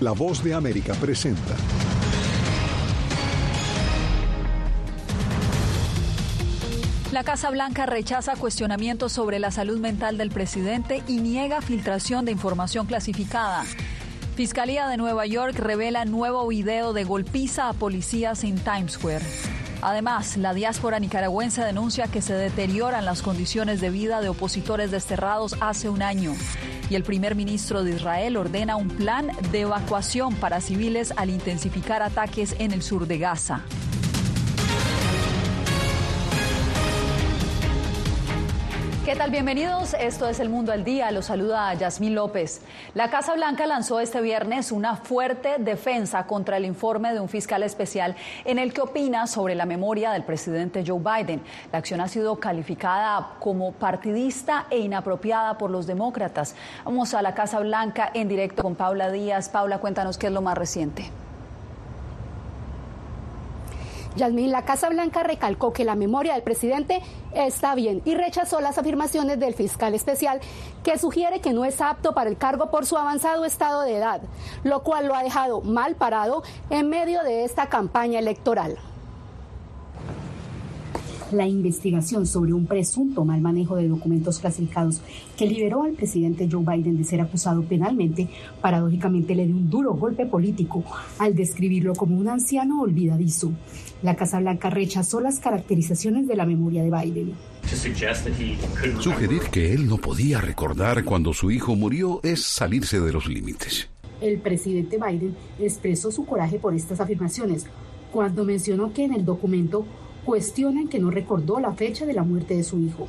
La voz de América presenta. La Casa Blanca rechaza cuestionamientos sobre la salud mental del presidente y niega filtración de información clasificada. Fiscalía de Nueva York revela nuevo video de golpiza a policías en Times Square. Además, la diáspora nicaragüense denuncia que se deterioran las condiciones de vida de opositores desterrados hace un año. Y el primer ministro de Israel ordena un plan de evacuación para civiles al intensificar ataques en el sur de Gaza. ¿Qué tal? Bienvenidos. Esto es El Mundo al Día. Los saluda Yasmín López. La Casa Blanca lanzó este viernes una fuerte defensa contra el informe de un fiscal especial en el que opina sobre la memoria del presidente Joe Biden. La acción ha sido calificada como partidista e inapropiada por los demócratas. Vamos a la Casa Blanca en directo con Paula Díaz. Paula, cuéntanos qué es lo más reciente. Yasmín, la Casa Blanca recalcó que la memoria del presidente está bien y rechazó las afirmaciones del fiscal especial que sugiere que no es apto para el cargo por su avanzado estado de edad, lo cual lo ha dejado mal parado en medio de esta campaña electoral la investigación sobre un presunto mal manejo de documentos clasificados que liberó al presidente Joe Biden de ser acusado penalmente, paradójicamente le dio un duro golpe político al describirlo como un anciano olvidadizo. La Casa Blanca rechazó las caracterizaciones de la memoria de Biden. Sugerir que él no podía recordar cuando su hijo murió es salirse de los límites. El presidente Biden expresó su coraje por estas afirmaciones cuando mencionó que en el documento cuestionan que no recordó la fecha de la muerte de su hijo.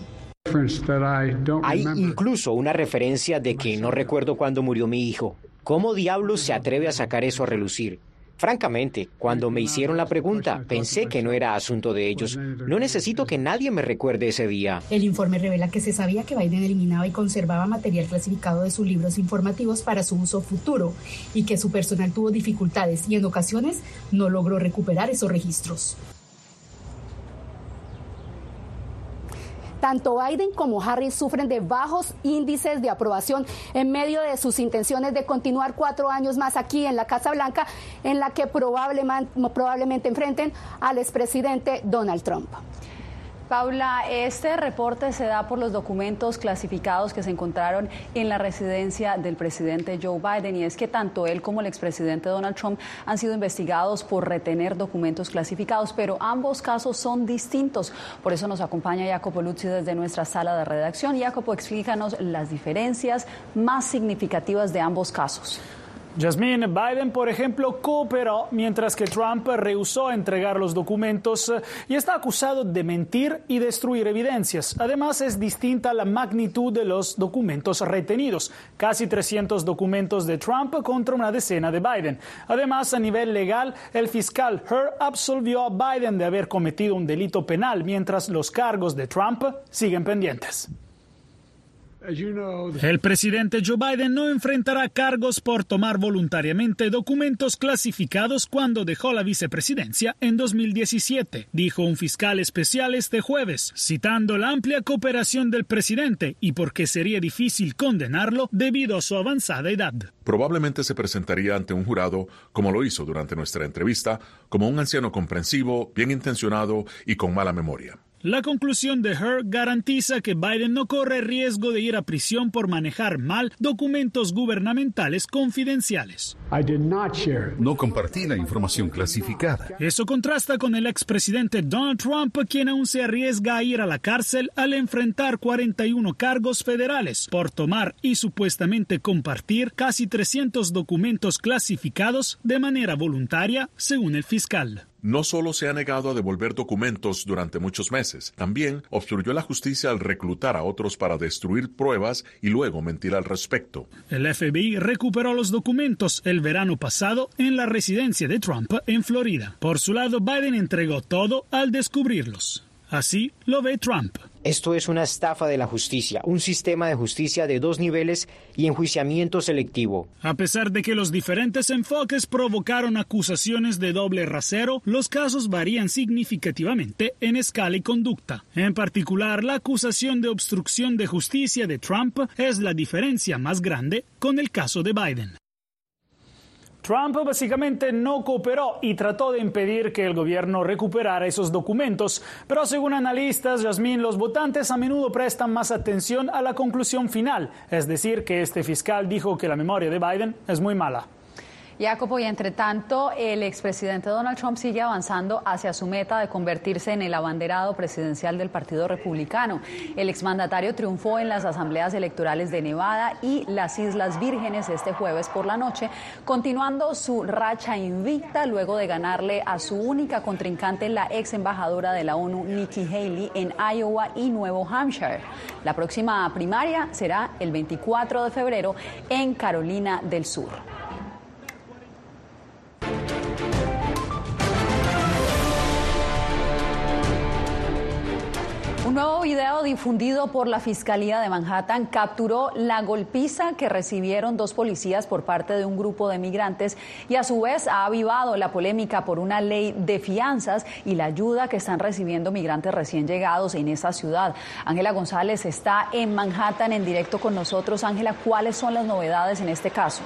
Hay incluso una referencia de que no recuerdo cuándo murió mi hijo. ¿Cómo diablos se atreve a sacar eso a relucir? Francamente, cuando me hicieron la pregunta, pensé que no era asunto de ellos. No necesito que nadie me recuerde ese día. El informe revela que se sabía que Biden eliminaba y conservaba material clasificado de sus libros informativos para su uso futuro y que su personal tuvo dificultades y en ocasiones no logró recuperar esos registros. Tanto Biden como Harris sufren de bajos índices de aprobación en medio de sus intenciones de continuar cuatro años más aquí en la Casa Blanca, en la que probablemente, probablemente enfrenten al expresidente Donald Trump. Paula, este reporte se da por los documentos clasificados que se encontraron en la residencia del presidente Joe Biden y es que tanto él como el expresidente Donald Trump han sido investigados por retener documentos clasificados, pero ambos casos son distintos. Por eso nos acompaña Jacopo Luzzi desde nuestra sala de redacción. Jacopo, explícanos las diferencias más significativas de ambos casos. Jasmine Biden, por ejemplo, cooperó mientras que Trump rehusó entregar los documentos eh, y está acusado de mentir y destruir evidencias. Además, es distinta la magnitud de los documentos retenidos, casi 300 documentos de Trump contra una decena de Biden. Además, a nivel legal, el fiscal Herr absolvió a Biden de haber cometido un delito penal, mientras los cargos de Trump siguen pendientes. El presidente Joe Biden no enfrentará cargos por tomar voluntariamente documentos clasificados cuando dejó la vicepresidencia en 2017, dijo un fiscal especial este jueves, citando la amplia cooperación del presidente y porque sería difícil condenarlo debido a su avanzada edad. Probablemente se presentaría ante un jurado, como lo hizo durante nuestra entrevista, como un anciano comprensivo, bien intencionado y con mala memoria. La conclusión de Her garantiza que Biden no corre riesgo de ir a prisión por manejar mal documentos gubernamentales confidenciales. No compartí la información clasificada. Eso contrasta con el expresidente Donald Trump, quien aún se arriesga a ir a la cárcel al enfrentar 41 cargos federales por tomar y supuestamente compartir casi 300 documentos clasificados de manera voluntaria, según el fiscal no solo se ha negado a devolver documentos durante muchos meses, también obstruyó la justicia al reclutar a otros para destruir pruebas y luego mentir al respecto. El FBI recuperó los documentos el verano pasado en la residencia de Trump en Florida. Por su lado, Biden entregó todo al descubrirlos. Así lo ve Trump. Esto es una estafa de la justicia, un sistema de justicia de dos niveles y enjuiciamiento selectivo. A pesar de que los diferentes enfoques provocaron acusaciones de doble rasero, los casos varían significativamente en escala y conducta. En particular, la acusación de obstrucción de justicia de Trump es la diferencia más grande con el caso de Biden. Trump básicamente no cooperó y trató de impedir que el gobierno recuperara esos documentos, pero según analistas, Yasmín, los votantes a menudo prestan más atención a la conclusión final, es decir, que este fiscal dijo que la memoria de Biden es muy mala. Jacopo, y entre tanto, el expresidente Donald Trump sigue avanzando hacia su meta de convertirse en el abanderado presidencial del Partido Republicano. El exmandatario triunfó en las asambleas electorales de Nevada y las Islas Vírgenes este jueves por la noche, continuando su racha invicta luego de ganarle a su única contrincante, la ex embajadora de la ONU, Nikki Haley, en Iowa y Nuevo Hampshire. La próxima primaria será el 24 de febrero en Carolina del Sur. Nuevo video difundido por la Fiscalía de Manhattan capturó la golpiza que recibieron dos policías por parte de un grupo de migrantes y a su vez ha avivado la polémica por una ley de fianzas y la ayuda que están recibiendo migrantes recién llegados en esa ciudad. Ángela González está en Manhattan en directo con nosotros. Ángela, ¿cuáles son las novedades en este caso?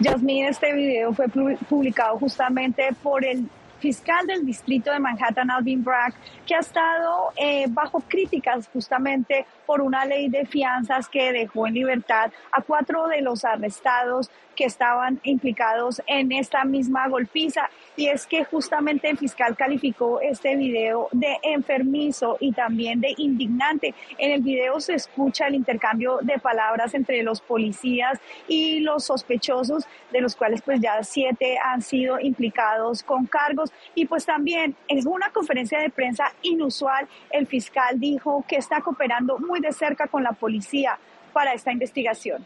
Yasmín, este video fue publicado justamente por el fiscal del distrito de Manhattan, Alvin Bragg, que ha estado eh, bajo críticas justamente por una ley de fianzas que dejó en libertad a cuatro de los arrestados que estaban implicados en esta misma golpiza. Y es que justamente el fiscal calificó este video de enfermizo y también de indignante. En el video se escucha el intercambio de palabras entre los policías y los sospechosos, de los cuales pues ya siete han sido implicados con cargos. Y pues también en una conferencia de prensa inusual, el fiscal dijo que está cooperando muy de cerca con la policía para esta investigación.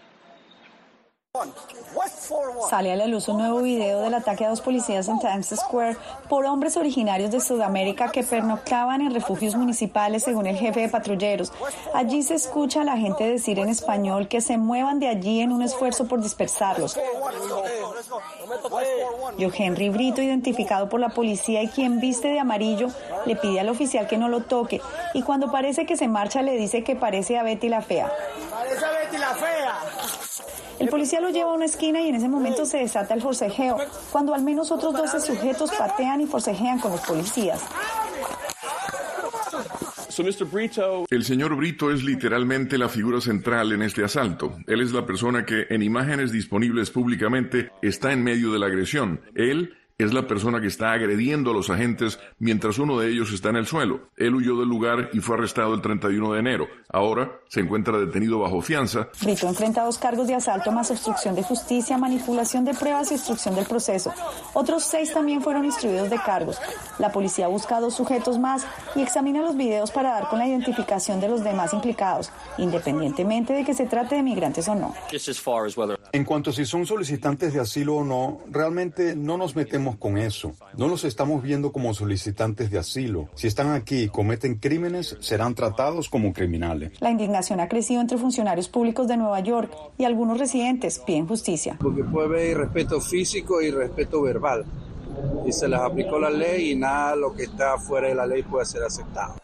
Sale a la luz un nuevo video del ataque a dos policías en Times Square por hombres originarios de Sudamérica que pernoctaban en refugios municipales, según el jefe de patrulleros. Allí se escucha a la gente decir en español que se muevan de allí en un esfuerzo por dispersarlos. Yo Henry Brito, identificado por la policía y quien viste de amarillo, le pide al oficial que no lo toque y cuando parece que se marcha le dice que parece a Betty la fea. Parece a Betty la fea. El policía lo lleva a una esquina y en ese momento se desata el forcejeo, cuando al menos otros 12 sujetos patean y forcejean con los policías. El señor Brito es literalmente la figura central en este asalto. Él es la persona que en imágenes disponibles públicamente está en medio de la agresión. Él es la persona que está agrediendo a los agentes mientras uno de ellos está en el suelo. Él huyó del lugar y fue arrestado el 31 de enero. Ahora se encuentra detenido bajo fianza. Brito enfrenta dos cargos de asalto más obstrucción de justicia, manipulación de pruebas y obstrucción del proceso. Otros seis también fueron instruidos de cargos. La policía busca a dos sujetos más y examina los videos para dar con la identificación de los demás implicados, independientemente de que se trate de migrantes o no. En cuanto a si son solicitantes de asilo o no, realmente no nos metemos con eso. No los estamos viendo como solicitantes de asilo. Si están aquí y cometen crímenes, serán tratados como criminales. La indignación ha crecido entre funcionarios públicos de Nueva York y algunos residentes piden justicia. Porque puede haber irrespeto físico y respeto verbal. Y se les aplicó la ley y nada lo que está fuera de la ley puede ser aceptado.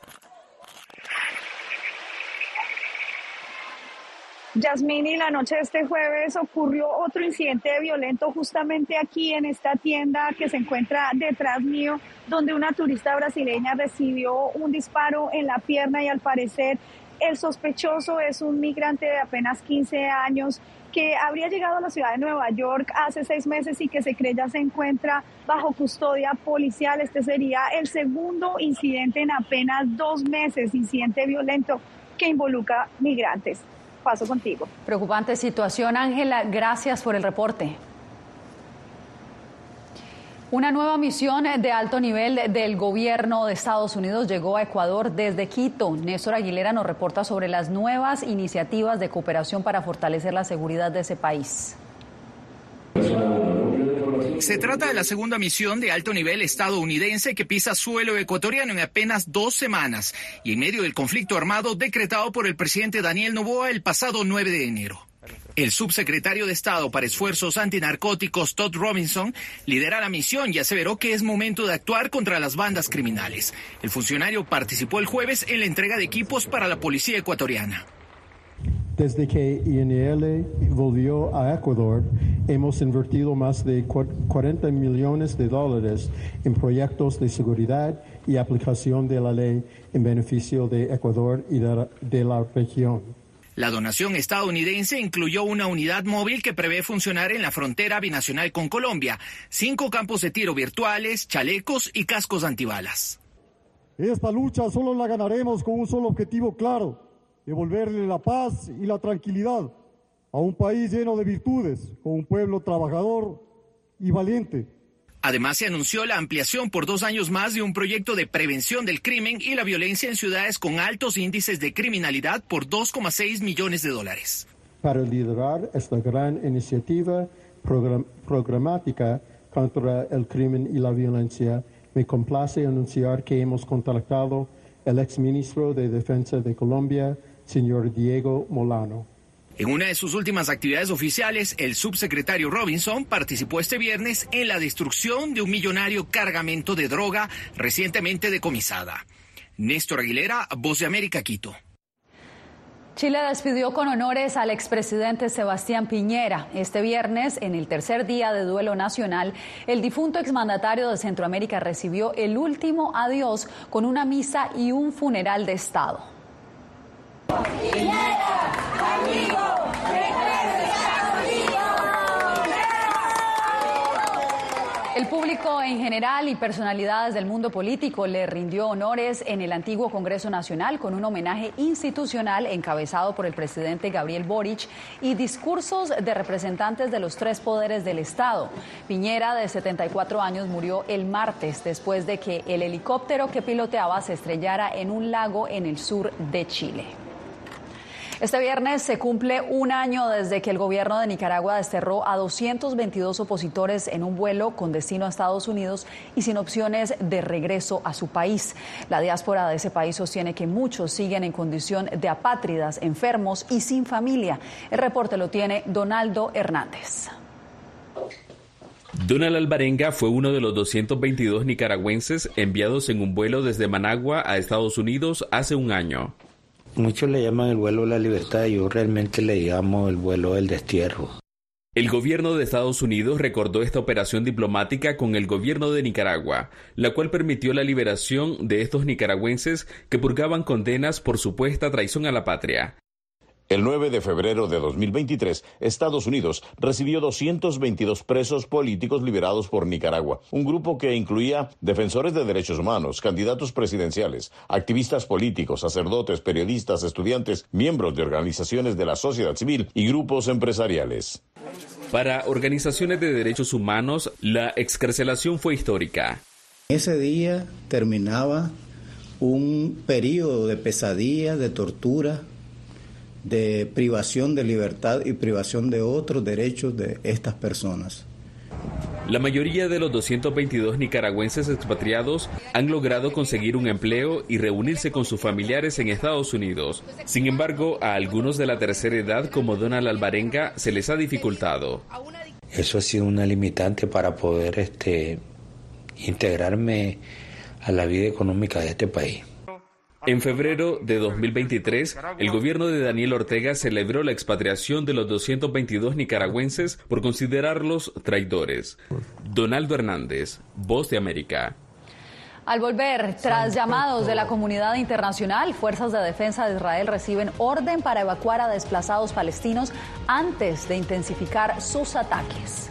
Yasmini, la noche de este jueves ocurrió otro incidente violento justamente aquí en esta tienda que se encuentra detrás mío, donde una turista brasileña recibió un disparo en la pierna y al parecer el sospechoso es un migrante de apenas 15 años que habría llegado a la ciudad de Nueva York hace seis meses y que se cree ya se encuentra bajo custodia policial. Este sería el segundo incidente en apenas dos meses, incidente violento que involucra migrantes paso contigo. Preocupante situación, Ángela. Gracias por el reporte. Una nueva misión de alto nivel del gobierno de Estados Unidos llegó a Ecuador desde Quito. Néstor Aguilera nos reporta sobre las nuevas iniciativas de cooperación para fortalecer la seguridad de ese país. Se trata de la segunda misión de alto nivel estadounidense que pisa suelo ecuatoriano en apenas dos semanas y en medio del conflicto armado decretado por el presidente Daniel Novoa el pasado 9 de enero. El subsecretario de Estado para Esfuerzos Antinarcóticos, Todd Robinson, lidera la misión y aseveró que es momento de actuar contra las bandas criminales. El funcionario participó el jueves en la entrega de equipos para la policía ecuatoriana. Desde que INL volvió a Ecuador, hemos invertido más de 40 millones de dólares en proyectos de seguridad y aplicación de la ley en beneficio de Ecuador y de la, región. La donación estadounidense incluyó una unidad móvil que prevé funcionar en la frontera binacional con Colombia, cinco campos de tiro virtuales, chalecos y cascos antibalas. Esta lucha solo la ganaremos con un solo objetivo claro, devolverle la paz y la tranquilidad a un país lleno de virtudes, con un pueblo trabajador y valiente. Además, se anunció la ampliación por dos años más de un proyecto de prevención del crimen y la violencia en ciudades con altos índices de criminalidad por 2,6 millones de dólares. Para liderar esta gran iniciativa programática contra el crimen y la violencia, me complace anunciar que hemos contactado el exministro de Defensa de Colombia, señor Diego Molano. En una de sus últimas actividades oficiales, el subsecretario Robinson participó este viernes en la destrucción de un millonario cargamento de droga recientemente decomisada. Néstor Aguilera, Voz de América, Quito. Chile despidió con honores al expresidente Sebastián Piñera. Este viernes, en el tercer día de duelo nacional, el difunto exmandatario de Centroamérica recibió el último adiós con una misa y un funeral de Estado. El público en general y personalidades del mundo político le rindió honores en el antiguo Congreso Nacional con un homenaje institucional encabezado por el presidente Gabriel Boric y discursos de representantes de los tres poderes del Estado. Piñera, de 74 años, murió el martes después de que el helicóptero que piloteaba se estrellara en un lago en el sur de Chile. Este viernes se cumple un año desde que el gobierno de Nicaragua desterró a 222 opositores en un vuelo con destino a Estados Unidos y sin opciones de regreso a su país. La diáspora de ese país sostiene que muchos siguen en condición de apátridas, enfermos y sin familia. El reporte lo tiene Donaldo Hernández. Donald Alvarenga fue uno de los 222 nicaragüenses enviados en un vuelo desde Managua a Estados Unidos hace un año. Muchos le llaman el vuelo de la libertad, yo realmente le llamo el vuelo del destierro. El gobierno de Estados Unidos recordó esta operación diplomática con el gobierno de Nicaragua, la cual permitió la liberación de estos nicaragüenses que purgaban condenas por supuesta traición a la patria. El 9 de febrero de 2023, Estados Unidos recibió 222 presos políticos liberados por Nicaragua, un grupo que incluía defensores de derechos humanos, candidatos presidenciales, activistas políticos, sacerdotes, periodistas, estudiantes, miembros de organizaciones de la sociedad civil y grupos empresariales. Para organizaciones de derechos humanos, la excarcelación fue histórica. Ese día terminaba un periodo de pesadilla, de tortura, de privación de libertad y privación de otros derechos de estas personas. La mayoría de los 222 nicaragüenses expatriados han logrado conseguir un empleo y reunirse con sus familiares en Estados Unidos. Sin embargo, a algunos de la tercera edad, como Donald Alvarenga, se les ha dificultado. Eso ha sido una limitante para poder este, integrarme a la vida económica de este país. En febrero de 2023, el gobierno de Daniel Ortega celebró la expatriación de los 222 nicaragüenses por considerarlos traidores. Donaldo Hernández, Voz de América. Al volver, tras llamados de la comunidad internacional, fuerzas de defensa de Israel reciben orden para evacuar a desplazados palestinos antes de intensificar sus ataques.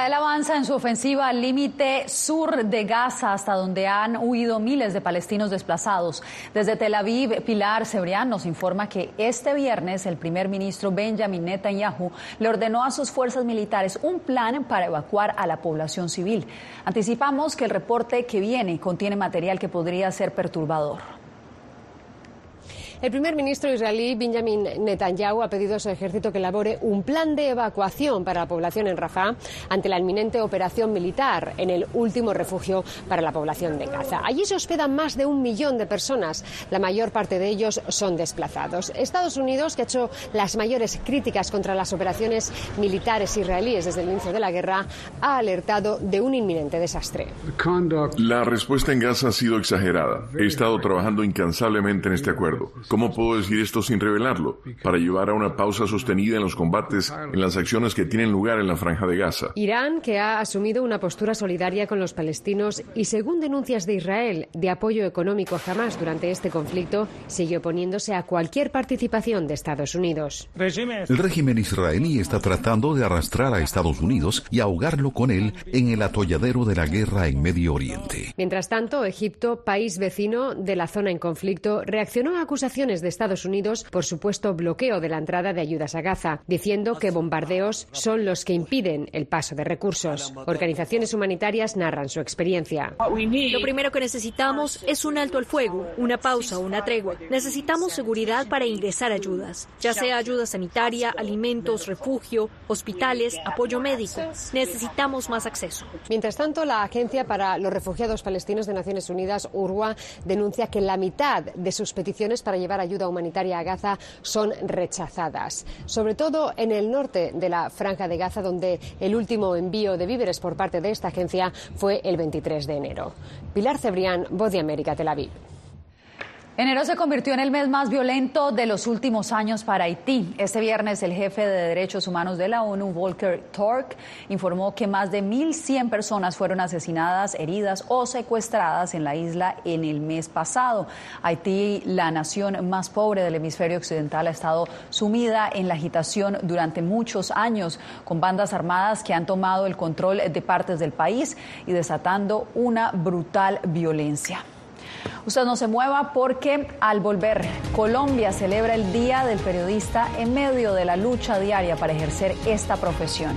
Israel avanza en su ofensiva al límite sur de Gaza, hasta donde han huido miles de palestinos desplazados. Desde Tel Aviv, Pilar Cebrián nos informa que este viernes el primer ministro Benjamin Netanyahu le ordenó a sus fuerzas militares un plan para evacuar a la población civil. Anticipamos que el reporte que viene contiene material que podría ser perturbador. El primer ministro israelí Benjamin Netanyahu ha pedido a su ejército que elabore un plan de evacuación para la población en Rafah ante la inminente operación militar en el último refugio para la población de Gaza. Allí se hospedan más de un millón de personas. La mayor parte de ellos son desplazados. Estados Unidos, que ha hecho las mayores críticas contra las operaciones militares israelíes desde el inicio de la guerra, ha alertado de un inminente desastre. La respuesta en Gaza ha sido exagerada. He estado trabajando incansablemente en este acuerdo. ¿Cómo puedo decir esto sin revelarlo? Para llevar a una pausa sostenida en los combates, en las acciones que tienen lugar en la franja de Gaza. Irán, que ha asumido una postura solidaria con los palestinos y, según denuncias de Israel, de apoyo económico jamás durante este conflicto, sigue oponiéndose a cualquier participación de Estados Unidos. El régimen israelí está tratando de arrastrar a Estados Unidos y ahogarlo con él en el atolladero de la guerra en Medio Oriente. Mientras tanto, Egipto, país vecino de la zona en conflicto, reaccionó a acusaciones de Estados Unidos por supuesto bloqueo de la entrada de ayudas a Gaza, diciendo que bombardeos son los que impiden el paso de recursos. Organizaciones humanitarias narran su experiencia. Lo primero que necesitamos es un alto al fuego, una pausa, una tregua. Necesitamos seguridad para ingresar ayudas, ya sea ayuda sanitaria, alimentos, refugio, hospitales, apoyo médico. Necesitamos más acceso. Mientras tanto, la Agencia para los Refugiados Palestinos de Naciones Unidas, URWA, denuncia que la mitad de sus peticiones para llevar ayuda humanitaria a Gaza son rechazadas, sobre todo en el norte de la franja de Gaza, donde el último envío de víveres por parte de esta agencia fue el 23 de enero. Pilar Cebrián, Voz de América, Tel Aviv. Enero se convirtió en el mes más violento de los últimos años para Haití. Este viernes el jefe de derechos humanos de la ONU, Volker Turk, informó que más de 1.100 personas fueron asesinadas, heridas o secuestradas en la isla en el mes pasado. Haití, la nación más pobre del hemisferio occidental, ha estado sumida en la agitación durante muchos años, con bandas armadas que han tomado el control de partes del país y desatando una brutal violencia. Usted no se mueva porque al volver, Colombia celebra el Día del Periodista en medio de la lucha diaria para ejercer esta profesión.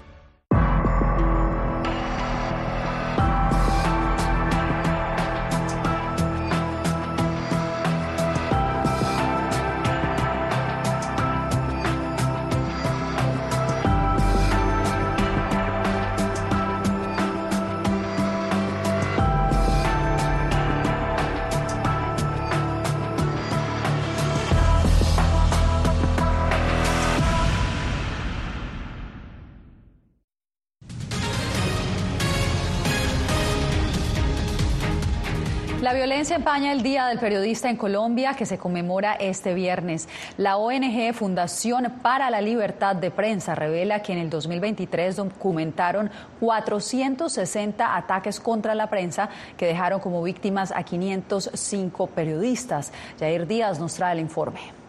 La violencia empaña el Día del Periodista en Colombia que se conmemora este viernes. La ONG Fundación para la Libertad de Prensa revela que en el 2023 documentaron 460 ataques contra la prensa que dejaron como víctimas a 505 periodistas. Jair Díaz nos trae el informe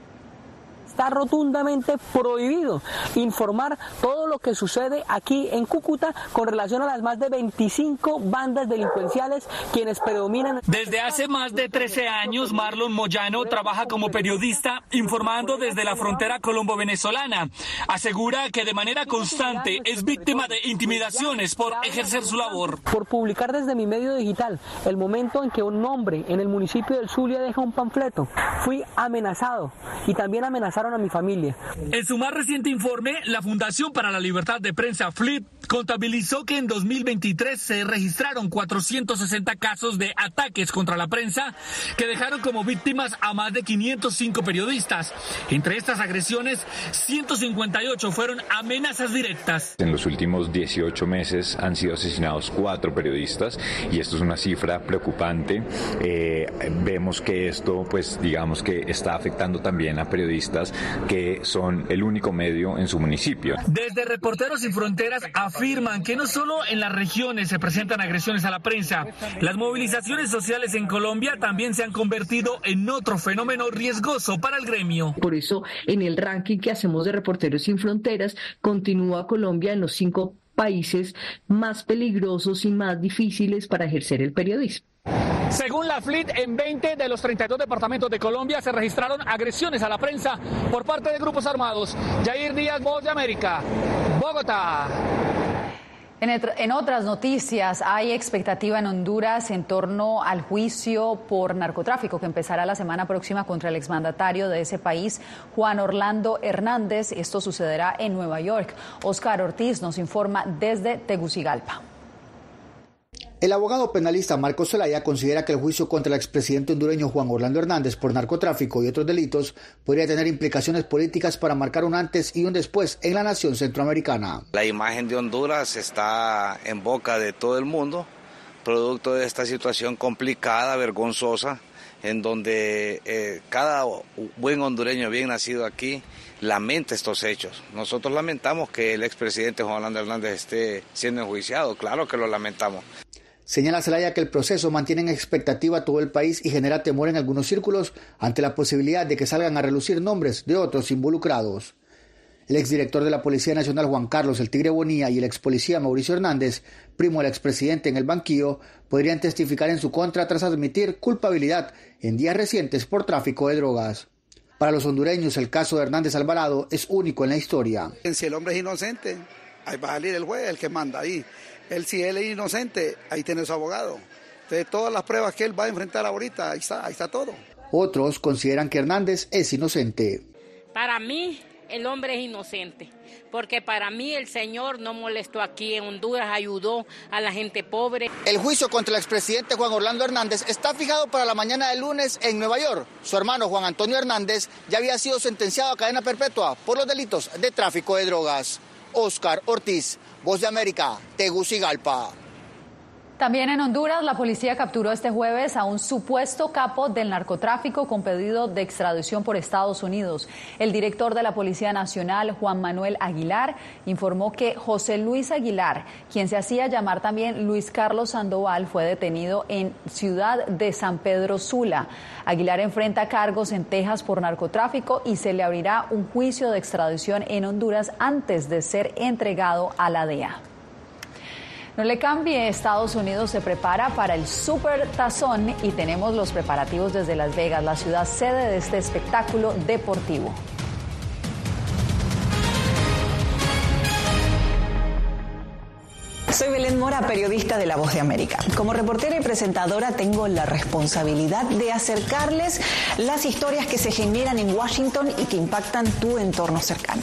está rotundamente prohibido informar todo lo que sucede aquí en Cúcuta con relación a las más de 25 bandas delincuenciales quienes predominan. Desde hace más de 13 años, Marlon Moyano trabaja como periodista informando desde la frontera colombo-venezolana. Asegura que de manera constante es víctima de intimidaciones por ejercer su labor. Por publicar desde mi medio digital el momento en que un hombre en el municipio del Zulia deja un panfleto, fui amenazado y también amenazado a mi familia. En su más reciente informe, la Fundación para la Libertad de Prensa, FLIP, contabilizó que en 2023 se registraron 460 casos de ataques contra la prensa que dejaron como víctimas a más de 505 periodistas. Entre estas agresiones, 158 fueron amenazas directas. En los últimos 18 meses han sido asesinados cuatro periodistas y esto es una cifra preocupante. Eh, vemos que esto, pues digamos que está afectando también a periodistas que son el único medio en su municipio. Desde Reporteros Sin Fronteras afirman que no solo en las regiones se presentan agresiones a la prensa, las movilizaciones sociales en Colombia también se han convertido en otro fenómeno riesgoso para el gremio. Por eso, en el ranking que hacemos de Reporteros Sin Fronteras, continúa Colombia en los cinco países más peligrosos y más difíciles para ejercer el periodismo. Según la FLIT, en 20 de los 32 departamentos de Colombia se registraron agresiones a la prensa por parte de grupos armados. Jair Díaz, Voz de América, Bogotá. En, otras noticias, hay expectativa en Honduras en torno al juicio por narcotráfico que empezará la semana próxima contra el exmandatario de ese país, Juan Orlando Hernández. Esto sucederá en Nueva York. Oscar Ortiz nos informa desde Tegucigalpa. El abogado penalista Marcos Zelaya considera que el juicio contra el expresidente hondureño Juan Orlando Hernández por narcotráfico y otros delitos podría tener implicaciones políticas para marcar un antes y un después en la nación centroamericana. La imagen de Honduras está en boca de todo el mundo, producto de esta situación complicada, vergonzosa, en donde eh, cada buen hondureño bien nacido aquí lamenta estos hechos. Nosotros lamentamos que el expresidente Juan Orlando Hernández esté siendo enjuiciado, claro que lo lamentamos. Señala Zelaya que el proceso mantiene en expectativa a todo el país y genera temor en algunos círculos ante la posibilidad de que salgan a relucir nombres de otros involucrados. El exdirector de la Policía Nacional Juan Carlos El Tigre Bonía y el ex policía Mauricio Hernández, primo del expresidente en el banquillo, podrían testificar en su contra tras admitir culpabilidad en días recientes por tráfico de drogas. Para los hondureños, el caso de Hernández Alvarado es único en la historia. Si el hombre es inocente, ahí va a salir el juez, el que manda ahí. Él, si él es inocente, ahí tiene su abogado. Entonces, todas las pruebas que él va a enfrentar ahorita, ahí está, ahí está todo. Otros consideran que Hernández es inocente. Para mí, el hombre es inocente, porque para mí el Señor no molestó aquí en Honduras, ayudó a la gente pobre. El juicio contra el expresidente Juan Orlando Hernández está fijado para la mañana del lunes en Nueva York. Su hermano Juan Antonio Hernández ya había sido sentenciado a cadena perpetua por los delitos de tráfico de drogas. Oscar Ortiz, Voz de América, Tegucigalpa. También en Honduras, la policía capturó este jueves a un supuesto capo del narcotráfico con pedido de extradición por Estados Unidos. El director de la Policía Nacional, Juan Manuel Aguilar, informó que José Luis Aguilar, quien se hacía llamar también Luis Carlos Sandoval, fue detenido en Ciudad de San Pedro Sula. Aguilar enfrenta cargos en Texas por narcotráfico y se le abrirá un juicio de extradición en Honduras antes de ser entregado a la DEA. No le cambie, Estados Unidos se prepara para el Super Tazón y tenemos los preparativos desde Las Vegas, la ciudad sede de este espectáculo deportivo. Soy Belén Mora, periodista de La Voz de América. Como reportera y presentadora tengo la responsabilidad de acercarles las historias que se generan en Washington y que impactan tu entorno cercano.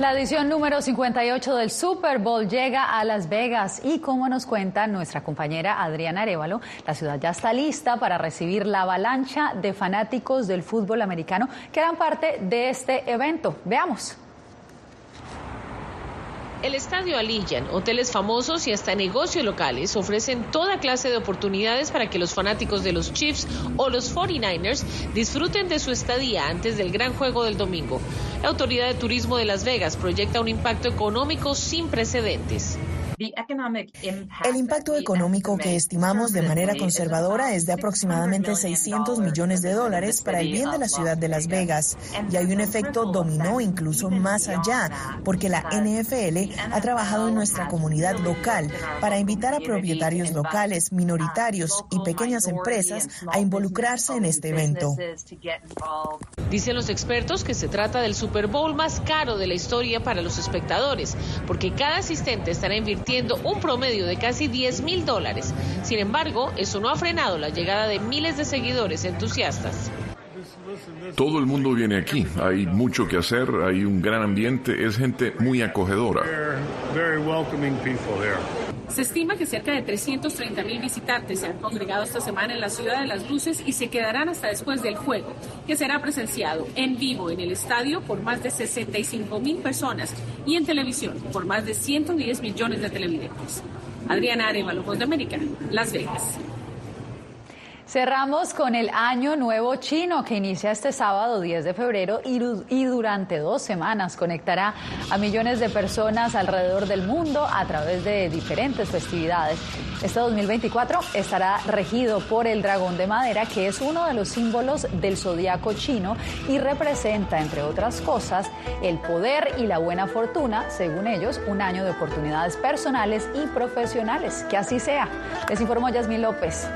La edición número 58 del Super Bowl llega a Las Vegas y como nos cuenta nuestra compañera Adriana Arevalo, la ciudad ya está lista para recibir la avalancha de fanáticos del fútbol americano que harán parte de este evento. Veamos. El Estadio Allegiant, hoteles famosos y hasta negocios locales ofrecen toda clase de oportunidades para que los fanáticos de los Chiefs o los 49ers disfruten de su estadía antes del gran juego del domingo. La Autoridad de Turismo de Las Vegas proyecta un impacto económico sin precedentes. El impacto económico que estimamos de manera conservadora es de aproximadamente 600 millones de dólares para el bien de la ciudad de Las Vegas. Y hay un efecto dominó incluso más allá, porque la NFL ha trabajado en nuestra comunidad local para invitar a propietarios locales, minoritarios y pequeñas empresas a involucrarse en este evento. Dicen los expertos que se trata del Super Bowl más caro de la historia para los espectadores, porque cada asistente estará invirtiendo un promedio de casi 10 mil dólares. Sin embargo, eso no ha frenado la llegada de miles de seguidores entusiastas. Todo el mundo viene aquí, hay mucho que hacer, hay un gran ambiente, es gente muy acogedora. Se estima que cerca de 330 mil visitantes se han congregado esta semana en la Ciudad de las Luces y se quedarán hasta después del juego, que será presenciado en vivo en el estadio por más de 65 mil personas y en televisión por más de 110 millones de televidentes. Adriana Arevalo, Voz de América, Las Vegas. Cerramos con el Año Nuevo Chino que inicia este sábado 10 de febrero y, durante dos semanas conectará a millones de personas alrededor del mundo a través de diferentes festividades. Este 2024 estará regido por el dragón de madera que es uno de los símbolos del zodiaco chino y representa, entre otras cosas, el poder y la buena fortuna, según ellos, un año de oportunidades personales y profesionales. Que así sea. Les informó Yasmín López.